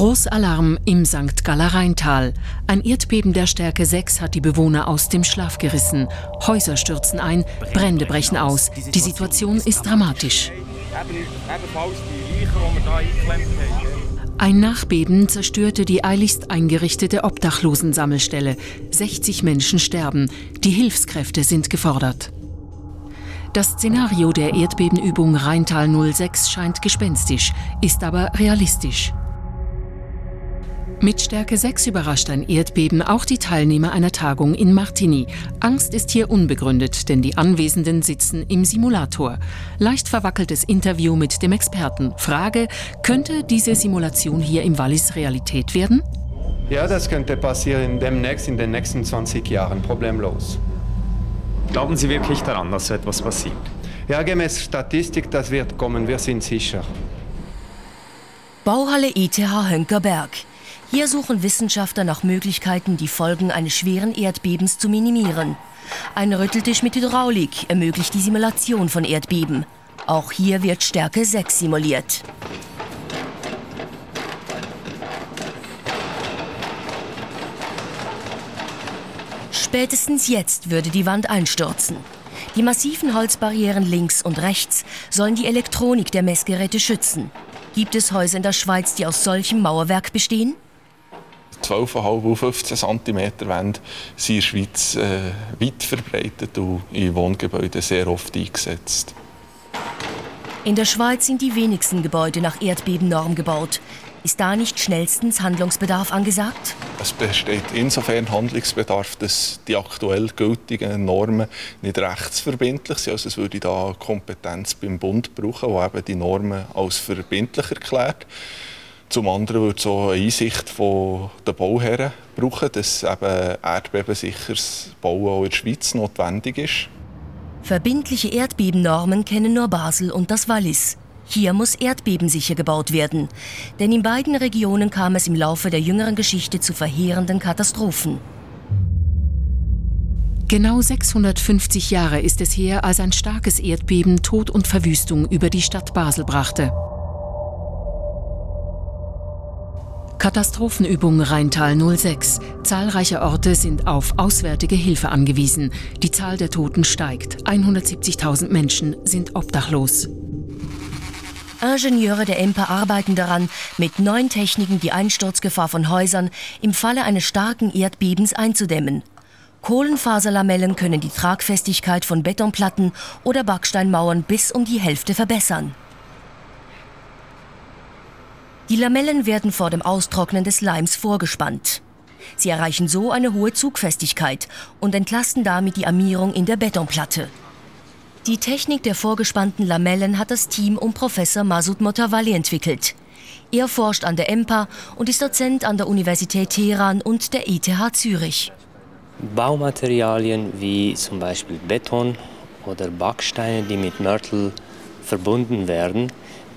Großalarm im St. Galler Rheintal. Ein Erdbeben der Stärke 6 hat die Bewohner aus dem Schlaf gerissen. Häuser stürzen ein, Brände brechen aus. Die Situation ist dramatisch. Ein Nachbeben zerstörte die eiligst eingerichtete Obdachlosensammelstelle. 60 Menschen sterben. Die Hilfskräfte sind gefordert. Das Szenario der Erdbebenübung Rheintal 06 scheint gespenstisch, ist aber realistisch. Mit Stärke 6 überrascht ein Erdbeben auch die Teilnehmer einer Tagung in Martigny. Angst ist hier unbegründet, denn die Anwesenden sitzen im Simulator. Leicht verwackeltes Interview mit dem Experten. Frage, könnte diese Simulation hier im Wallis Realität werden? Ja, das könnte passieren demnächst in den nächsten 20 Jahren, problemlos. Glauben Sie wirklich daran, dass so etwas passiert? Ja, gemäß Statistik, das wird kommen, wir sind sicher. Bauhalle ITH Hönkerberg. Hier suchen Wissenschaftler nach Möglichkeiten, die Folgen eines schweren Erdbebens zu minimieren. Ein Rütteltisch mit Hydraulik ermöglicht die Simulation von Erdbeben. Auch hier wird Stärke 6 simuliert. Spätestens jetzt würde die Wand einstürzen. Die massiven Holzbarrieren links und rechts sollen die Elektronik der Messgeräte schützen. Gibt es Häuser in der Schweiz, die aus solchem Mauerwerk bestehen? 12,5 auf 15 cm Wände sind in der Schweiz äh, weit verbreitet und in Wohngebäuden sehr oft eingesetzt. In der Schweiz sind die wenigsten Gebäude nach Erdbebennorm gebaut. Ist da nicht schnellstens Handlungsbedarf angesagt? Es besteht insofern Handlungsbedarf, dass die aktuell gültigen Normen nicht rechtsverbindlich sind. Also es würde da Kompetenz beim Bund brauchen, der eben die Normen als verbindlich erklärt. Zum anderen würde es auch eine Einsicht der Bauherren brauchen, dass eben erdbebensicheres Bauen auch in der Schweiz notwendig ist. Verbindliche Erdbebennormen kennen nur Basel und das Wallis. Hier muss erdbebensicher gebaut werden, denn in beiden Regionen kam es im Laufe der jüngeren Geschichte zu verheerenden Katastrophen. Genau 650 Jahre ist es her, als ein starkes Erdbeben Tod und Verwüstung über die Stadt Basel brachte. Katastrophenübung Rheintal 06. Zahlreiche Orte sind auf auswärtige Hilfe angewiesen. Die Zahl der Toten steigt. 170.000 Menschen sind obdachlos. Ingenieure der EMPA arbeiten daran, mit neuen Techniken die Einsturzgefahr von Häusern im Falle eines starken Erdbebens einzudämmen. Kohlenfaserlamellen können die Tragfestigkeit von Betonplatten oder Backsteinmauern bis um die Hälfte verbessern. Die Lamellen werden vor dem Austrocknen des Leims vorgespannt. Sie erreichen so eine hohe Zugfestigkeit und entlasten damit die Armierung in der Betonplatte. Die Technik der vorgespannten Lamellen hat das Team um Professor Masud Motawalli entwickelt. Er forscht an der EMPA und ist Dozent an der Universität Teheran und der ETH Zürich. Baumaterialien wie zum Beispiel Beton oder Backsteine, die mit Mörtel verbunden werden,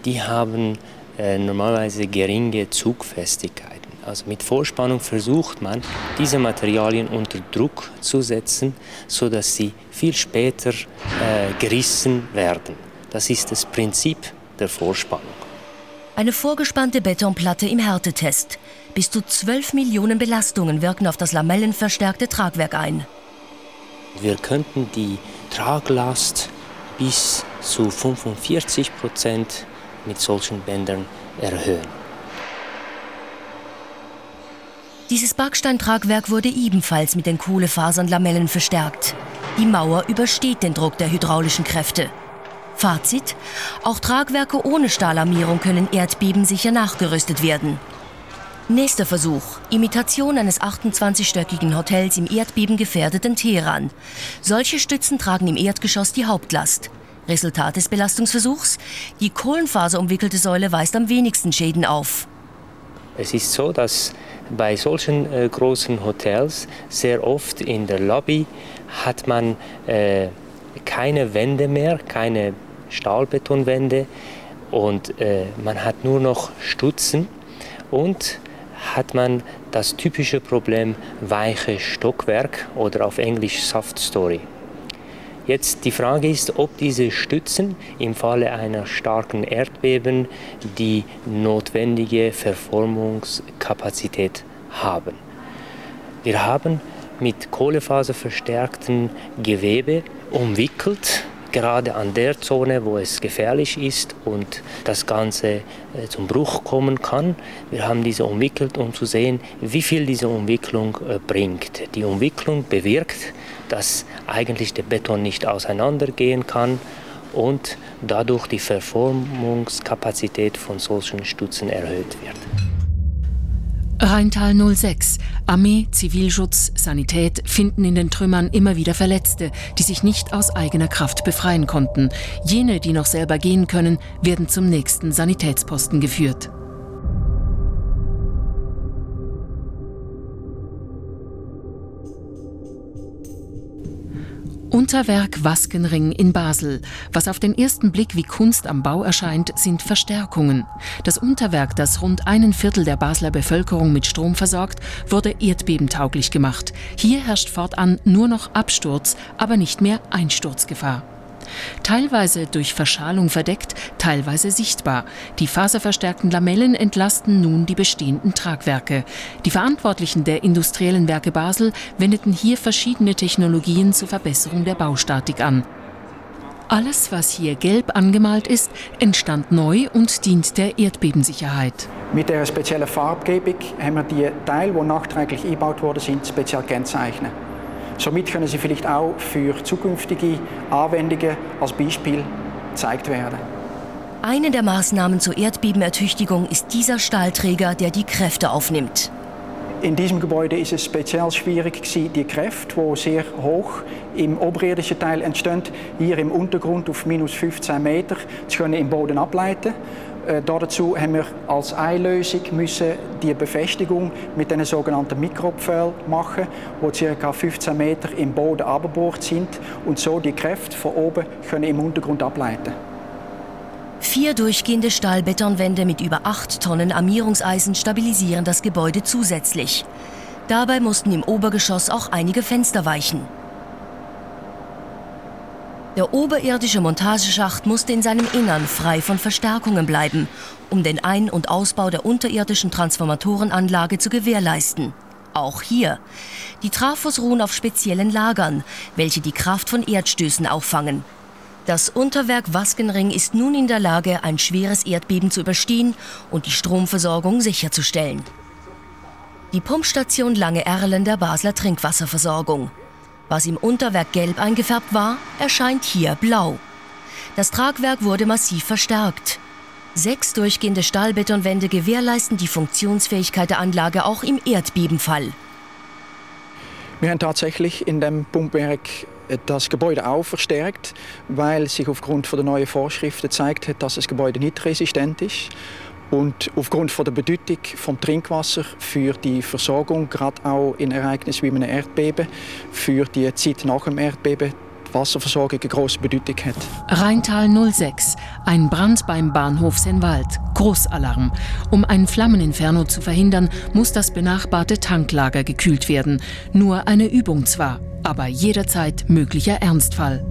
die haben normalerweise geringe Zugfestigkeiten. Also mit Vorspannung versucht man, diese Materialien unter Druck zu setzen, sodass sie viel später äh, gerissen werden. Das ist das Prinzip der Vorspannung. Eine vorgespannte Betonplatte im Härtetest. Bis zu 12 Millionen Belastungen wirken auf das lamellenverstärkte Tragwerk ein. Wir könnten die Traglast bis zu 45 Prozent mit solchen Bändern erhöhen. Dieses Backsteintragwerk wurde ebenfalls mit den Kohlefasernlamellen verstärkt. Die Mauer übersteht den Druck der hydraulischen Kräfte. Fazit: Auch Tragwerke ohne Stahlarmierung können erdbebensicher nachgerüstet werden. Nächster Versuch: Imitation eines 28-stöckigen Hotels im erdbebengefährdeten Teheran. Solche Stützen tragen im Erdgeschoss die Hauptlast. Resultat des Belastungsversuchs? Die kohlenfaserumwickelte Säule weist am wenigsten Schäden auf. Es ist so, dass bei solchen äh, großen Hotels sehr oft in der Lobby hat man äh, keine Wände mehr, keine Stahlbetonwände und äh, man hat nur noch Stutzen und hat man das typische Problem weiche Stockwerk oder auf Englisch Soft Story. Jetzt die Frage ist, ob diese Stützen im Falle einer starken Erdbeben die notwendige Verformungskapazität haben. Wir haben mit kohlefaserverstärkten Gewebe umwickelt gerade an der Zone, wo es gefährlich ist und das Ganze äh, zum Bruch kommen kann. Wir haben diese umwickelt, um zu sehen, wie viel diese Umwicklung äh, bringt. Die Umwicklung bewirkt, dass eigentlich der Beton nicht auseinandergehen kann und dadurch die Verformungskapazität von solchen Stützen erhöht wird. Rheintal 06. Armee, Zivilschutz, Sanität finden in den Trümmern immer wieder Verletzte, die sich nicht aus eigener Kraft befreien konnten. Jene, die noch selber gehen können, werden zum nächsten Sanitätsposten geführt. Unterwerk Waskenring in Basel. Was auf den ersten Blick wie Kunst am Bau erscheint, sind Verstärkungen. Das Unterwerk, das rund einen Viertel der Basler Bevölkerung mit Strom versorgt, wurde erdbebentauglich gemacht. Hier herrscht fortan nur noch Absturz, aber nicht mehr Einsturzgefahr. Teilweise durch Verschalung verdeckt, teilweise sichtbar. Die faserverstärkten Lamellen entlasten nun die bestehenden Tragwerke. Die Verantwortlichen der industriellen Werke Basel wendeten hier verschiedene Technologien zur Verbesserung der Baustatik an. Alles, was hier gelb angemalt ist, entstand neu und dient der Erdbebensicherheit. Mit der speziellen Farbgebung haben wir die Teile, die nachträglich eingebaut worden sind, speziell kennzeichnen. Somit können sie vielleicht auch für zukünftige Anwendungen als Beispiel gezeigt werden. Eine der Maßnahmen zur Erdbebenertüchtigung ist dieser Stahlträger, der die Kräfte aufnimmt. In diesem Gebäude ist es speziell schwierig, die Kräfte, die sehr hoch im oberirdischen Teil entstehen, hier im Untergrund auf minus 15 Meter, zu können im Boden ableiten. Äh, dazu haben wir als Einlösung müssen die Befestigung mit den sogenannten Mikropfählen machen, die ca. 15 Meter im Boden abgebohrt sind und so die Kräfte von oben können im Untergrund ableiten. Vier durchgehende Stahlbetonwände mit über 8 Tonnen Armierungseisen stabilisieren das Gebäude zusätzlich. Dabei mussten im Obergeschoss auch einige Fenster weichen. Der oberirdische Montageschacht musste in seinem Innern frei von Verstärkungen bleiben, um den Ein- und Ausbau der unterirdischen Transformatorenanlage zu gewährleisten. Auch hier. Die Trafos ruhen auf speziellen Lagern, welche die Kraft von Erdstößen auffangen. Das Unterwerk Waskenring ist nun in der Lage, ein schweres Erdbeben zu überstehen und die Stromversorgung sicherzustellen. Die Pumpstation Lange Erlen der Basler Trinkwasserversorgung. Was im Unterwerk gelb eingefärbt war, erscheint hier blau. Das Tragwerk wurde massiv verstärkt. Sechs durchgehende Stahlbetonwände gewährleisten die Funktionsfähigkeit der Anlage auch im Erdbebenfall. Wir haben tatsächlich in dem Pumpwerk das Gebäude auch verstärkt, weil sich aufgrund der neuen Vorschriften zeigt hat, dass das Gebäude nicht resistent ist. Und aufgrund von der Bedeutung vom Trinkwasser für die Versorgung, gerade auch in Ereignissen wie einem Erdbeben, für die Zeit nach dem Erdbeben, die Wasserversorgung eine große Bedeutung hat. Rheintal 06, ein Brand beim Bahnhof Senwald, Großalarm. Um ein Flammeninferno zu verhindern, muss das benachbarte Tanklager gekühlt werden. Nur eine Übung zwar, aber jederzeit möglicher Ernstfall.